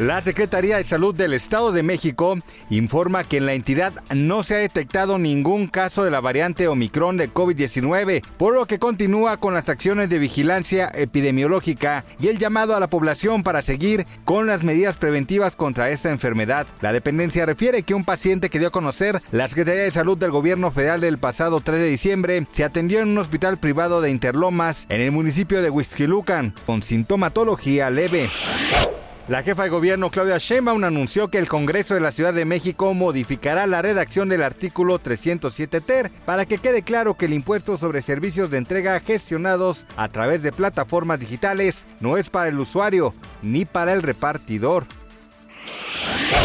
La Secretaría de Salud del Estado de México informa que en la entidad no se ha detectado ningún caso de la variante Omicron de COVID-19, por lo que continúa con las acciones de vigilancia epidemiológica y el llamado a la población para seguir con las medidas preventivas contra esta enfermedad. La dependencia refiere que un paciente que dio a conocer la Secretaría de Salud del Gobierno Federal del pasado 3 de diciembre se atendió en un hospital privado de Interlomas en el municipio de Huixquilucan con sintomatología leve. La jefa de gobierno Claudia Sheinbaum anunció que el Congreso de la Ciudad de México modificará la redacción del artículo 307 ter para que quede claro que el impuesto sobre servicios de entrega gestionados a través de plataformas digitales no es para el usuario ni para el repartidor.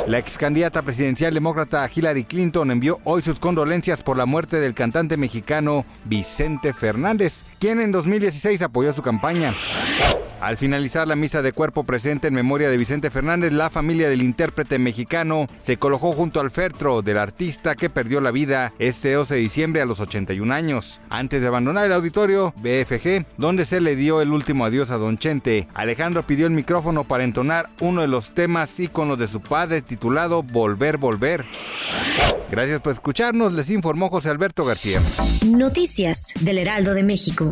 La ex candidata presidencial demócrata Hillary Clinton envió hoy sus condolencias por la muerte del cantante mexicano Vicente Fernández, quien en 2016 apoyó su campaña. Al finalizar la misa de cuerpo presente en memoria de Vicente Fernández, la familia del intérprete mexicano se colocó junto al féretro del artista que perdió la vida este 12 de diciembre a los 81 años. Antes de abandonar el auditorio BFG, donde se le dio el último adiós a Don Chente, Alejandro pidió el micrófono para entonar uno de los temas íconos de su padre titulado Volver, Volver. Gracias por escucharnos, les informó José Alberto García. Noticias del Heraldo de México.